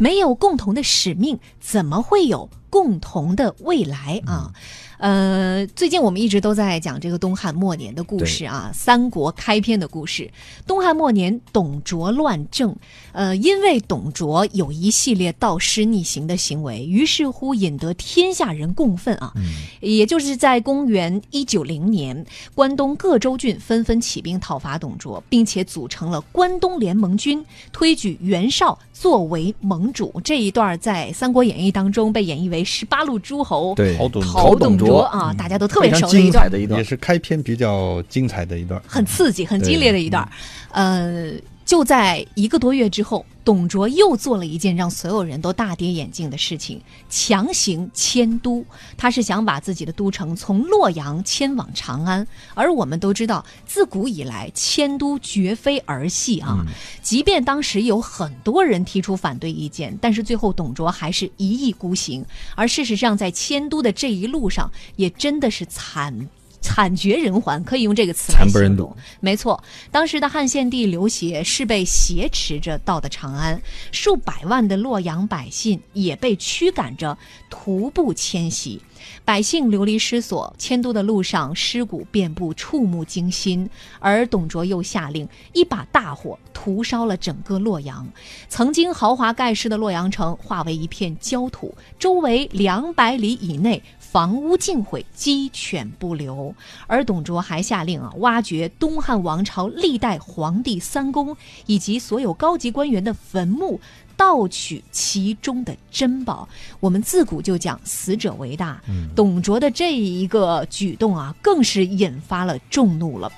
没有共同的使命，怎么会有共同的未来啊？呃，最近我们一直都在讲这个东汉末年的故事啊，三国开篇的故事。东汉末年，董卓乱政，呃，因为董卓有一系列盗师逆行的行为，于是乎引得天下人共愤啊。也就是在公元一九零年，关东各州郡纷纷起兵讨伐董卓，并且组成了关东联盟军，推举袁绍作为盟主。这一段在《三国演义》当中被演绎为十八路诸侯对讨董卓卓啊，大家都特别熟的一段精彩。的一段也，是开篇比较精彩的一段。很刺激、很激烈的一段儿。呃，就在一个多月之后，董卓又做了一件让所有人都大跌眼镜的事情，强行迁都。他是想把自己的都城从洛阳迁往长安，而我们都知道，自古以来迁都绝非儿戏啊。即便当时有很多人提出反对意见，但是最后董卓还是一意孤行。而事实上，在迁都的这一路上，也真的是惨。惨绝人寰，可以用这个词来惨不忍睹形容。没错，当时的汉献帝刘协是被挟持着到的长安，数百万的洛阳百姓也被驱赶着徒步迁徙。百姓流离失所，迁都的路上尸骨遍布，触目惊心。而董卓又下令一把大火屠烧了整个洛阳，曾经豪华盖世的洛阳城化为一片焦土，周围两百里以内房屋尽毁，鸡犬不留。而董卓还下令啊，挖掘东汉王朝历代皇帝三公以及所有高级官员的坟墓。盗取其中的珍宝，我们自古就讲死者为大。董卓的这一个举动啊，更是引发了众怒了。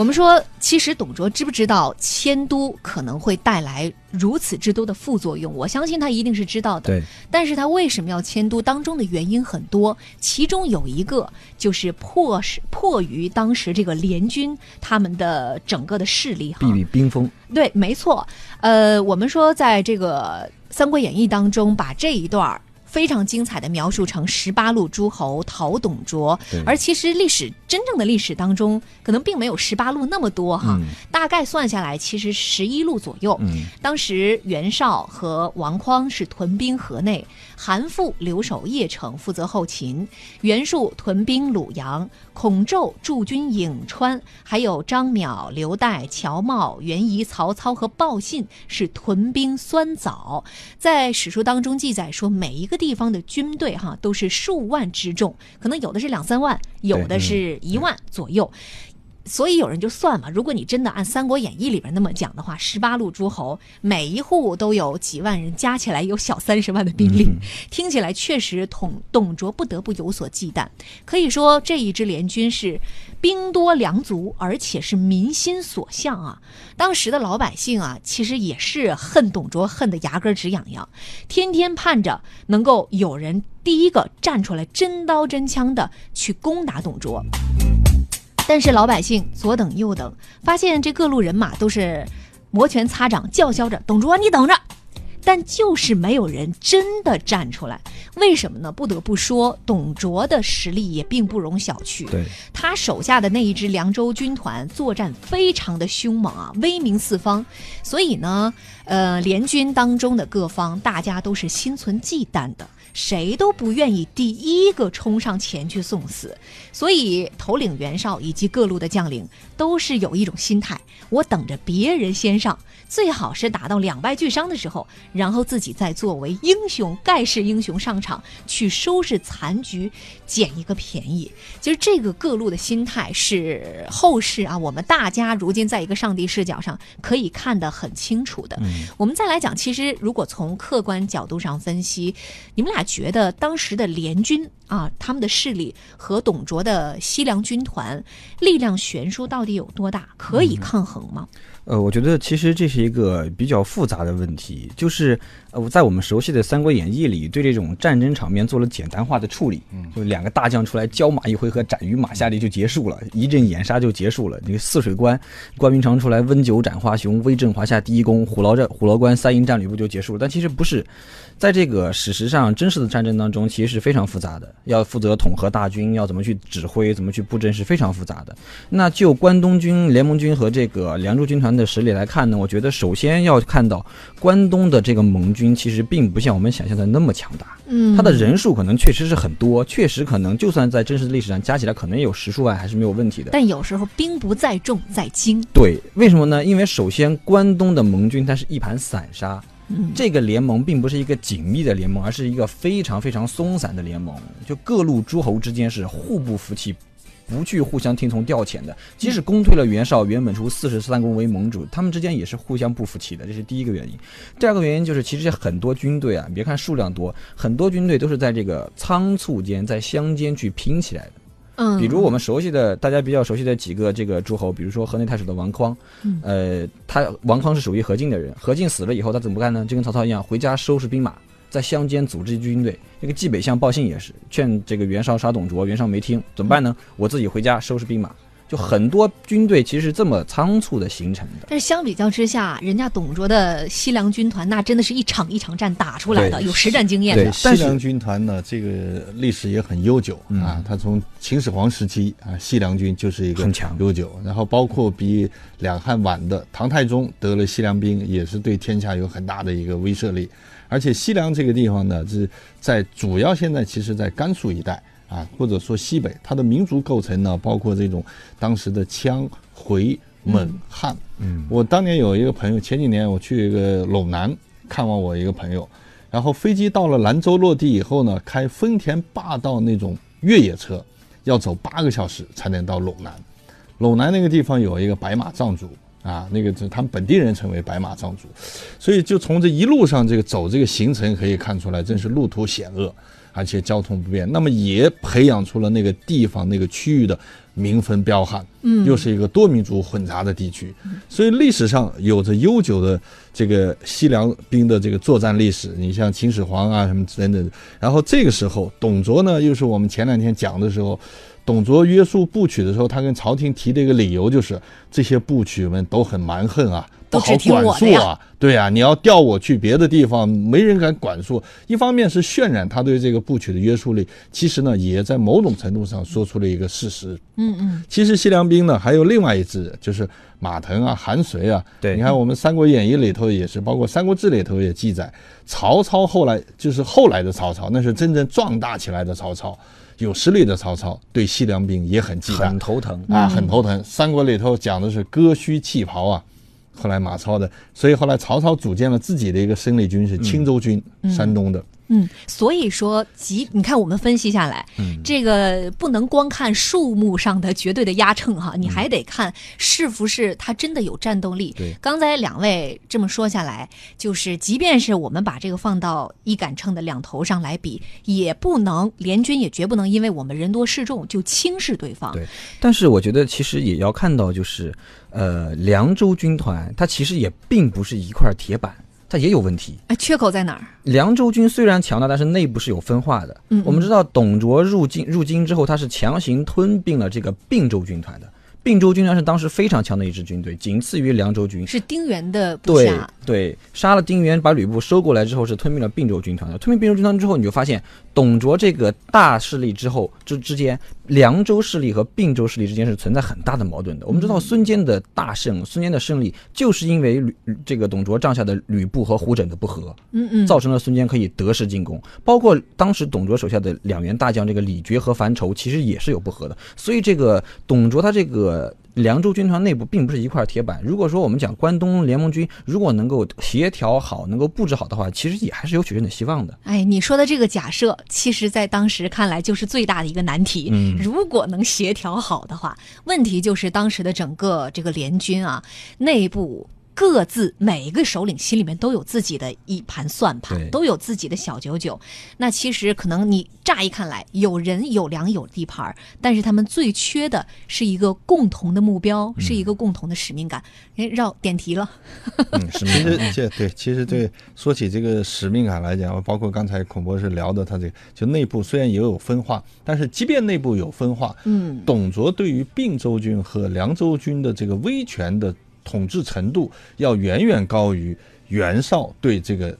我们说，其实董卓知不知道迁都可能会带来如此之多的副作用？我相信他一定是知道的。对，但是他为什么要迁都？当中的原因很多，其中有一个就是迫使迫于当时这个联军他们的整个的势力哈。避避冰封。对，没错。呃，我们说在这个《三国演义》当中，把这一段儿非常精彩的描述成十八路诸侯讨董卓，而其实历史真正的历史当中，可能并没有十八路那么多哈，嗯。大概算下来其实十一路左右。嗯，当时袁绍和王匡是屯兵河内，韩馥留守邺城负责后勤，袁术屯兵鲁阳，孔宙驻军颍川，还有张邈、刘岱、乔瑁、袁仪、曹操和鲍信是屯兵酸枣。在史书当中记载说，每一个地方的军队哈都是数万之众，可能有的是两三万，有的是一万左右。所以有人就算嘛，如果你真的按《三国演义》里边那么讲的话，十八路诸侯每一户都有几万人，加起来有小三十万的兵力，听起来确实董董卓不得不有所忌惮。可以说这一支联军是兵多粮足，而且是民心所向啊。当时的老百姓啊，其实也是恨董卓恨得牙根直痒痒，天天盼着能够有人第一个站出来，真刀真枪的去攻打董卓。但是老百姓左等右等，发现这各路人马都是摩拳擦掌，叫嚣着：“董卓，你等着！”但就是没有人真的站出来，为什么呢？不得不说，董卓的实力也并不容小觑。对，他手下的那一支凉州军团作战非常的凶猛啊，威名四方。所以呢，呃，联军当中的各方大家都是心存忌惮的，谁都不愿意第一个冲上前去送死。所以头领袁绍以及各路的将领都是有一种心态：我等着别人先上，最好是打到两败俱伤的时候，然后自己再作为英雄盖世英雄上场去收拾残局，捡一个便宜。其实这个各路的心态是后世啊，我们大家如今在一个上帝视角上可以看得很清楚的。我们再来讲，其实如果从客观角度上分析，你们俩觉得当时的联军啊，他们的势力和董卓的西凉军团力量悬殊到底有多大？可以抗衡吗？呃，我觉得其实这是一个比较复杂的问题，就是呃，在我们熟悉的《三国演义》里，对这种战争场面做了简单化的处理，嗯，就两个大将出来交马一回合，斩于马下里就结束了，一阵掩杀就结束了。那个泗水关，关云长出来温酒斩华雄，威震华夏第一功，虎牢战虎牢关三营战吕布就结束了。但其实不是，在这个史实上真实的战争当中，其实是非常复杂的，要负责统合大军，要怎么去指挥，怎么去布阵是非常复杂的。那就关东军、联盟军和这个梁祝军团团的实力来看呢，我觉得首先要看到关东的这个盟军其实并不像我们想象的那么强大，嗯，他的人数可能确实是很多，确实可能就算在真实的历史上加起来可能有十数万还是没有问题的。但有时候兵不在重，在精。对，为什么呢？因为首先关东的盟军它是一盘散沙，嗯，这个联盟并不是一个紧密的联盟，而是一个非常非常松散的联盟。就各路诸侯之间是互不服气，不去互相听从调遣的。即使攻退了袁绍、袁本初四十三公为盟主，他们之间也是互相不服气的，这是第一个原因。第二个原因就是，其实很多军队啊，你别看数量多，很多军队都是在这个仓促间、在乡间去拼起来的。嗯，比如我们熟悉的，大家比较熟悉的几个这个诸侯，比如说河内太守的王匡，嗯呃，他王匡是属于何进的人，何进死了以后，他怎么干呢？就跟曹操一样，回家收拾兵马，在乡间组织军队。这个冀北向报信也是劝这个袁绍杀董卓，袁绍没听，怎么办呢？我自己回家收拾兵马。就很多军队其实是这么仓促的形成的。但是相比较之下，人家董卓的西凉军团那真的是一场一场战打出来的，有实战经验的。西凉军团呢，这个历史也很悠久嗯啊。他从秦始皇时期啊，西凉军就是一个很强悠久，然后包括比两汉晚的唐太宗得了西凉兵，也是对天下有很大的一个威慑力。而且西凉这个地方呢，是在主要现在其实在甘肃一带啊，或者说西北，它的民族构成呢，包括这种当时的羌、回、蒙、汉。嗯，我当年有一个朋友，前几年我去一个陇南看望我一个朋友，然后飞机到了兰州落地以后呢，开丰田霸道那种越野车，要走八个小时才能到陇南。陇南那个地方有一个白马藏族啊，那个是他们本地人称为白马藏族，所以就从这一路上这个走这个行程可以看出来，真是路途险恶，而且交通不便。那么也培养出了那个地方那个区域的民风彪悍，嗯又是一个多民族混杂的地区，所以历史上有着悠久的这个西凉兵的这个作战历史。你像秦始皇啊什么等等，然后这个时候董卓呢，又是我们前两天讲的时候。董卓约束部曲的时候，他跟朝廷提的一个理由就是，这些部曲们都很蛮横啊，不好管束啊。对啊，你要调我去别的地方，没人敢管束。一方面是渲染他对这个部曲的约束力，其实呢，也在某种程度上说出了一个事实。嗯嗯，其实西凉兵呢，还有另外一支，就是马腾啊、韩遂啊。对你看我们《三国演义》里头也是，包括《三国志》里头也记载，曹操后来就是后来的曹操，那是真正壮大起来的曹操，有实力的曹操，对西凉兵也很忌惮很头疼。啊，很头疼。三国里头讲的是割须弃袍啊，后来马超的，所以后来曹操组建了自己的一个生力军，是青州军，山东的。嗯，所以说，即你看我们分析下来，嗯。这个不能光看数目上的绝对的压秤哈，你还得看是不是它真的有战斗力。对。刚才两位这么说下来，就是即便是我们把这个放到一杆秤的两头上来比，也不能联军也绝不能因为我们人多势众就轻视对方。对。但是我觉得其实也要看到，就是呃，凉州军团它其实也并不是一块铁板，它也有问题。哎，缺口在哪儿？凉州军虽然强大，但是内部是有分化的。嗯嗯我们知道董卓入京入京之后，他是强行吞并了这个并州军团的。并州军团是当时非常强的一支军队，仅次于凉州军。是丁原的部对下。对，杀了丁原，把吕布收过来之后，是吞并了并州军团的。吞并并州军团之后，你就发现董卓这个大势力之后之之间，凉州势力和并州势力之间是存在很大的矛盾的。我们知道孙坚的大胜，孙坚的胜利就是因为吕这个董卓帐下的吕布和胡轸的不和。嗯嗯，造成了孙坚可以得势进攻，包括当时董卓手下的两员大将这个李傕和樊稠，其实也是有不和的。所以这个董卓他这个凉州军团内部并不是一块铁板。如果说我们讲关东联盟军如果能够协调好，能够布置好的话，其实也还是有取胜的希望的。哎，你说的这个假设，其实在当时看来就是最大的一个难题。嗯如果能协调好的话，问题就是当时的整个这个联军啊，内部。各自每一个首领心里面都有自己的一盘算盘，都有自己的小九九。那其实可能你乍一看来有人有粮有地盘，但是他们最缺的是一个共同的目标，是一个共同的使命感。哎，绕点题了。嗯，是其实这对，其实对，说起这个使命感来讲，包括刚才孔博士聊的，他这个就内部虽然也有分化，但是即便内部有分化，嗯，董卓对于并州军和凉州军的这个威权的统治程度，要远远高于袁绍对这个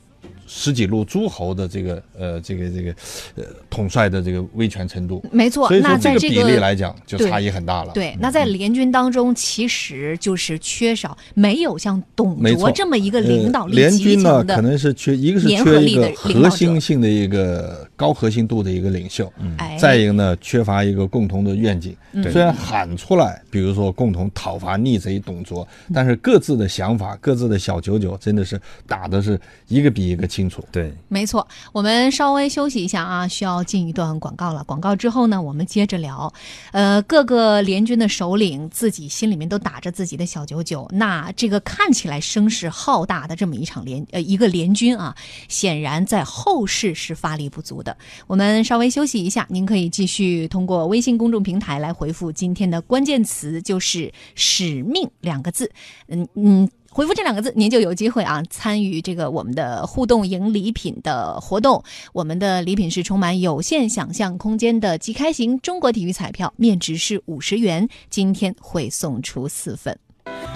十几路诸侯的这个呃这个这个呃统帅的这个威权程度。没错，所以说这个比例来讲就差异很大了。对，那在联军当中，其实就是缺少没有像董卓这么一个领导呃联军呢可能是缺一个是缺一个核心性的一个高核心度的一个领袖，哎，再一个呢缺乏一个共同的愿景。嗯虽然喊出来，比如说共同讨伐逆贼董卓，但是各自的想法、各自的小九九，真的是打的是一个比一个清楚。对，没错，我们稍微休息一下啊，需要进一段广告了。广告之后呢，我们接着聊。呃，各个联军的首领自己心里面都打着自己的小九九，那这个看起来声势浩大的这么一场联呃一个联军啊，显然在后世是发力不足的。我们稍微休息一下，您可以继续通过微信公众平台来回复今天的关键词，就是“使命”两个字。嗯嗯。回复这两个字，您就有机会啊参与这个我们的互动赢礼品的活动。我们的礼品是充满有限想象空间的即开型中国体育彩票，面值是五十元，今天会送出四份。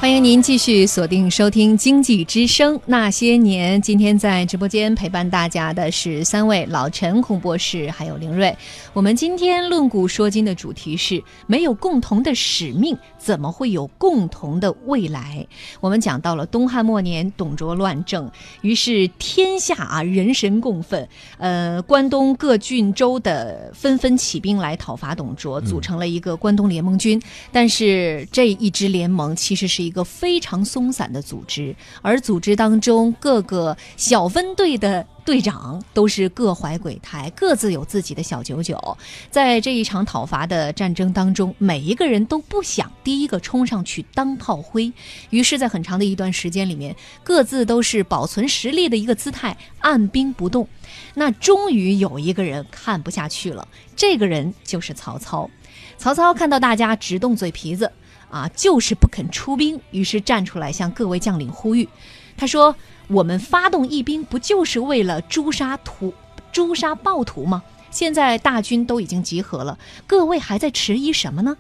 欢迎您继续锁定收听《经济之声那些年》。今天在直播间陪伴大家的是三位老陈、孔博士还有凌瑞。我们今天论古说今的主题是：没有共同的使命，怎么会有共同的未来？我们讲到了东汉末年董卓乱政，于是天下啊人神共愤，呃，关东各郡州的纷纷起兵来讨伐董卓，组成了一个关东联盟军。但是这一支联盟其实是一个非常松散的组织，而组织当中各个小分队的队长都是各怀鬼胎，各自有自己的小九九。在这一场讨伐的战争当中，每一个人都不想第一个冲上去当炮灰，于是，在很长的一段时间里面，各自都是保存实力的一个姿态，按兵不动。那终于有一个人看不下去了，这个人就是曹操。曹操看到大家只动嘴皮子，啊，就是不肯出兵，于是站出来向各位将领呼吁。他说：“我们发动义兵，不就是为了诛杀屠、诛杀暴徒吗？现在大军都已经集合了，各位还在迟疑什么呢？”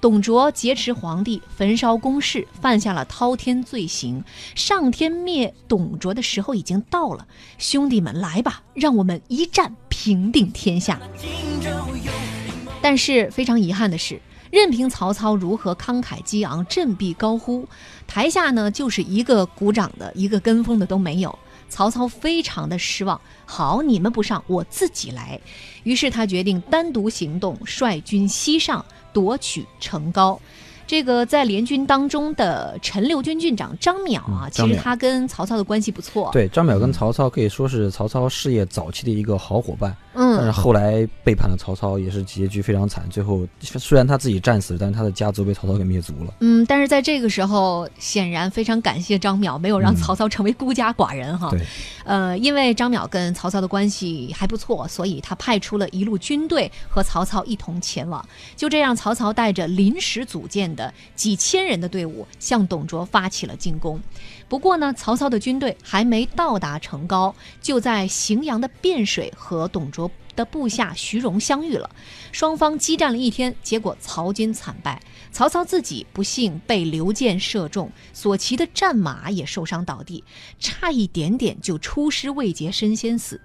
董卓劫持皇帝，焚烧宫室，犯下了滔天罪行。上天灭董卓的时候已经到了，兄弟们，来吧，让我们一战平定天下。但是非常遗憾的是，任凭曹操如何慷慨激昂、振臂高呼，台下呢就是一个鼓掌的、一个跟风的都没有。曹操非常的失望，好，你们不上，我自己来。于是他决定单独行动，率军西上，夺取成皋。这个在联军当中的陈留军军长张淼啊，其实他跟曹操的关系不错。，对，张淼跟曹操可以说是曹操事业早期的一个好伙伴，嗯但是嗯，后来背叛了曹操，也是结局非常惨。最后虽然他自己战死了，但是他的家族被曹操给灭族了。嗯，但是在这个时候，显然非常感谢张淼，没有让嗯曹操成为孤家寡人哈。对，呃，因为张淼跟曹操的关系还不错，所以他派出了一路军队和曹操一同前往。就这样，曹操带着临时组建的几千人的队伍向董卓发起了进攻。不过呢，曹操的军队还没到达成皋，就在荥阳的汴水和董卓的部下徐荣相遇了。双方激战了一天，结果曹军惨败。曹操自己不幸被刘建射中，所骑的战马也受伤倒地，差一点点就出师未捷身先死。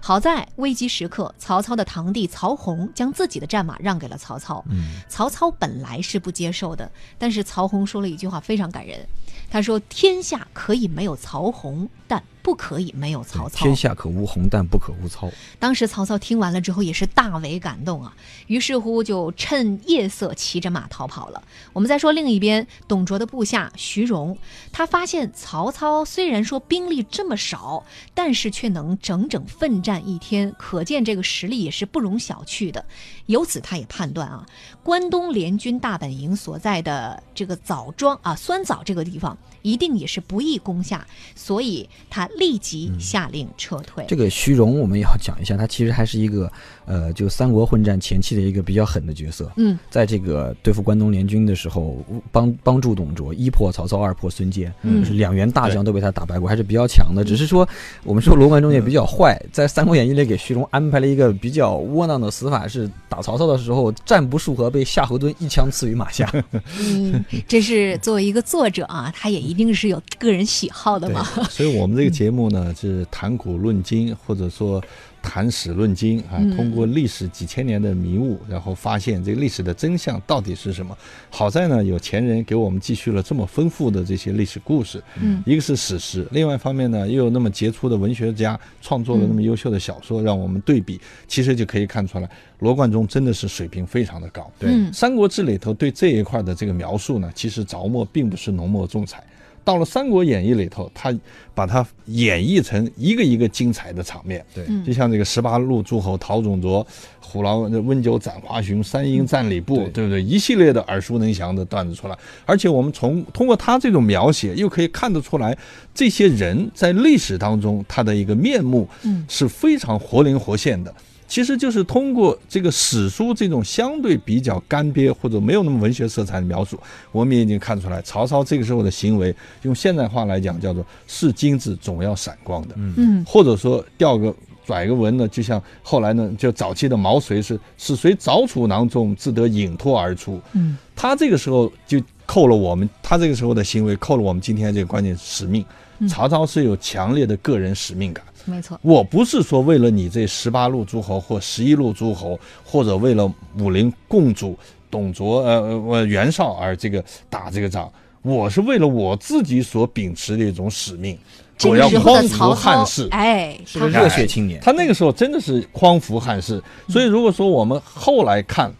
好在危机时刻，曹操的堂弟曹洪将自己的战马让给了曹操。嗯，曹操本来是不接受的，但是曹洪说了一句话非常感人，他说：“天下可以没有曹洪，但不可以没有曹操。”天下可无红，但不可无操。当时曹操听完了之后也是大为感动啊，于是乎就趁夜色骑着马逃跑了。我们再说另一边，董卓的部下徐荣，他发现曹操虽然说兵力这么少，但是却能整整奋战一天，可见这个实力也是不容小觑的。由此他也判断啊，关东联军大本营所在的这个枣庄啊酸枣这个地方，一定也是不易攻下，所以他立即下令撤退。这个虚荣我们也要讲一下，他其实还是一个呃，就三国混战前期的一个比较狠的角色。嗯，在这个对付关东联军的时候，帮帮助董卓，一破曹操，二破孙坚，嗯就是两员大将都被他打败过，还是比较强的。只是说，我们说罗贯中也比较坏，在《三国演义》里给徐荣安排了一个比较窝囊的死法，是打曹操的时候战不数合，被夏侯惇一枪刺于马下。嗯，这是作为一个作者啊，他也一一定是有个人喜好的嘛。，所以我们这个节目呢是谈古论今，或者说谈史论今啊嗯，通过历史几千年的迷雾，然后发现这个历史的真相到底是什么。好在呢，有前人给我们继续了这么丰富的这些历史故事，嗯一个是史实，另外一方面呢，又有那么杰出的文学家创作了那么优秀的小说，让我们对比，其实就可以看出来，罗贯中真的是水平非常的高。对嗯《三国志》里头对这一块的这个描述呢，其实着墨并不是浓墨重彩。到了《三国演义》里头，他把它演绎成一个一个精彩的场面，对。嗯。就像这个十八路诸侯陶种卓、虎牢温酒斩华雄、三英战吕布，对。对不对？一系列的耳熟能详的段子出来，而且我们从通过他这种描写，又可以看得出来，这些人在历史当中他的一个面目嗯。是非常活灵活现的。其实就是通过这个史书这种相对比较干瘪或者没有那么文学色彩的描述，我们也已经看出来，曹操这个时候的行为，用现代话来讲叫做是金子总要闪光的，嗯或者说掉个拽个文呢，就像后来呢，就早期的毛遂是是随早处囊中，自得隐脱而出。嗯他这个时候就扣了我们，他这个时候的行为扣了我们今天这个关键使命。嗯曹操是有强烈的个人使命感。没错。我不是说为了你这十八路诸侯或十一路诸侯，或者为了武林共主董卓呃呃袁绍而这个打这个仗，我是为了我自己所秉持的一种使命，我要匡扶汉室，。哎，他是个热血青年。他那个时候真的是匡扶汉室，所以如果说我们后来看。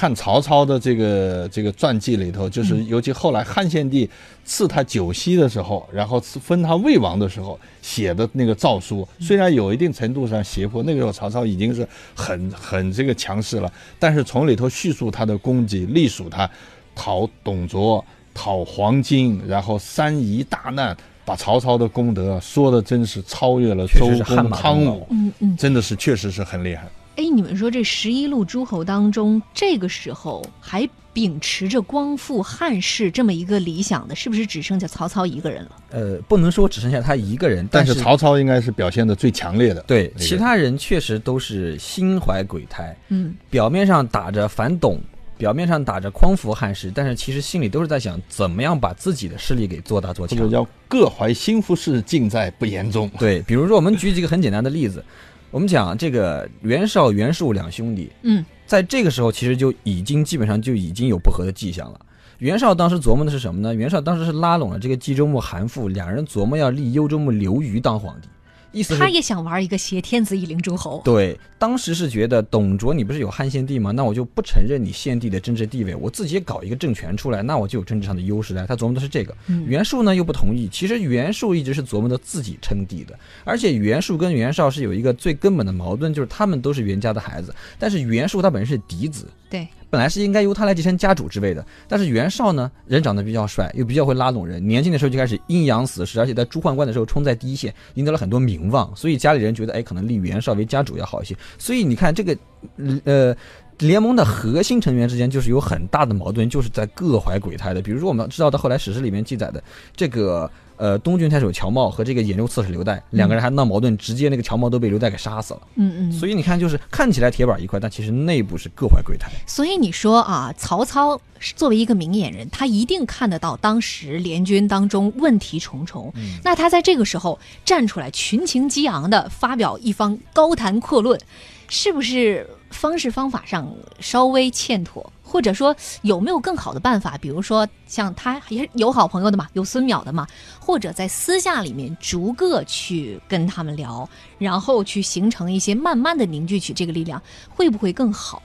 看曹操的这个这个传记里头，就是尤其后来汉献帝赐他九锡的时候，然后赐封他魏王的时候写的那个诏书，虽然有一定程度上胁迫，那个时候曹操已经是很很这个强势了，但是从里头叙述他的功绩，隶属他讨董卓、讨黄巾，然后三夷大难，把曹操的功德说的真是超越了周公、汤武，嗯嗯，真的是确实是很厉害。哎，你们说这十一路诸侯当中，这个时候还秉持着光复汉室这么一个理想的，是不是只剩下曹操一个人了？呃，不能说只剩下他一个人，是但是曹操应该是表现的最强烈的。对其他人确实都是心怀鬼胎，嗯表面上打着反董，表面上打着匡扶汉室，但是其实心里都是在想怎么样把自己的势力给做大做强。或者叫各怀心腹事，尽在不言中。对，比如说我们举几个很简单的例子，我们讲这个袁绍、袁术两兄弟，嗯在这个时候其实就已经基本上就已经有不和的迹象了。袁绍当时琢磨的是什么呢？袁绍当时是拉拢了这个冀州牧韩馥，两人琢磨要立幽州牧刘虞当皇帝，意思他也想玩一个挟天子以令诸侯。对，当时是觉得董卓你不是有汉献帝吗？那我就不承认你献帝的政治地位，我自己搞一个政权出来，那我就有政治上的优势来。他琢磨的是这个。嗯袁术呢又不同意，其实袁术一直是琢磨着自己称帝的，而且袁术跟袁绍是有一个最根本的矛盾，就是他们都是袁家的孩子，但是袁术他本身是嫡子，对，本来是应该由他来继承家主之位的，但是袁绍呢，人长得比较帅，又比较会拉拢人，年轻的时候就开始阴阳死士，而且在朱宦官的时候冲在第一线，赢得了很多名望，所以家里人觉得，哎，可能立袁绍为家主要好一些。所以你看这个，呃。联盟的核心成员之间就是有很大的矛盾，就是在各怀鬼胎的。比如说，我们知道的后来史实里面记载的这个呃东郡太守乔茂和这个兖州刺史刘岱两个人还闹矛盾，直接那个乔茂都被刘岱给杀死了。嗯嗯，所以你看，就是看起来铁板一块，但其实内部是各怀鬼胎。所以你说啊，曹操是作为一个明眼人，他一定看得到当时联军当中问题重重。嗯那他在这个时候站出来，群情激昂的发表一方高谈阔论，是不是方式方法上稍微欠妥？或者说有没有更好的办法？比如说像他也有好朋友的嘛，有孙淼的嘛，或者在私下里面逐个去跟他们聊，然后去形成一些慢慢的凝聚起这个力量，会不会更好？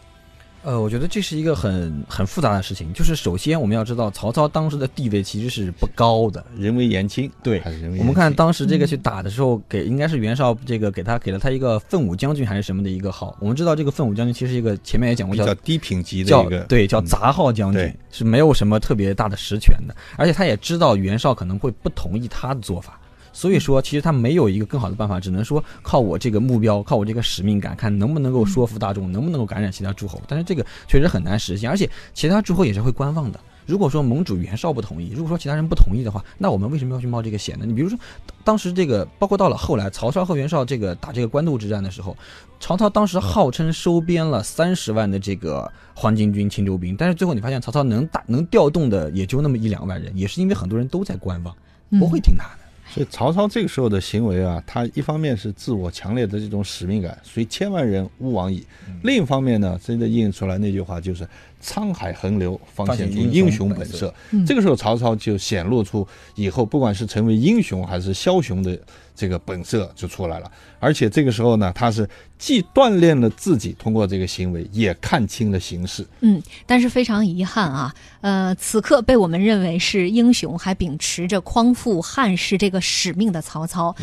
呃，我觉得这是一个很很复杂的事情。就是首先我们要知道，曹操当时的地位其实是不高的。人微言轻，对还是人为言轻。我们看当时这个去打的时候，给应该是袁绍这个给他给了他一个奋武将军还是什么的一个号。我们知道这个奋武将军其实一个前面也讲过叫比较低品级的叫一个，对叫嗯杂号将军对，是没有什么特别大的实权的，而且他也知道袁绍可能会不同意他的做法。所以说，其实他没有一个更好的办法，只能说靠我这个目标，靠我这个使命感，看能不能够说服大众，能不能够感染其他诸侯。但是这个确实很难实现，而且其他诸侯也是会观望的。如果说盟主袁绍不同意，如果说其他人不同意的话，那我们为什么要去冒这个险呢？你比如说，当时这个包括到了后来，曹操和袁绍这个打这个官渡之战的时候，曹操当时号称收编了三十万的这个黄巾军、青州兵，但是最后你发现曹操能打能调动的也就那么一两万人，也是因为很多人都在观望。不会听他的。所以曹操这个时候的行为啊，他一方面是自我强烈的这种使命感，随千万人吾往矣；另一方面呢，真的映出来那句话就是“沧海横流，方显出英雄本色”。这个时候，曹操就显露出以后不管是成为英雄还是枭雄的这个本色就出来了。而且这个时候呢，他是既锻炼了自己，通过这个行为也看清了形势。嗯，但是非常遗憾啊，呃，此刻被我们认为是英雄，还秉持着匡复汉室这个使命的曹操，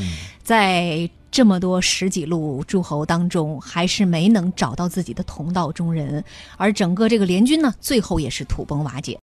在这么多十几路诸侯当中，还是没能找到自己的同道中人，而整个这个联军呢，最后也是土崩瓦解。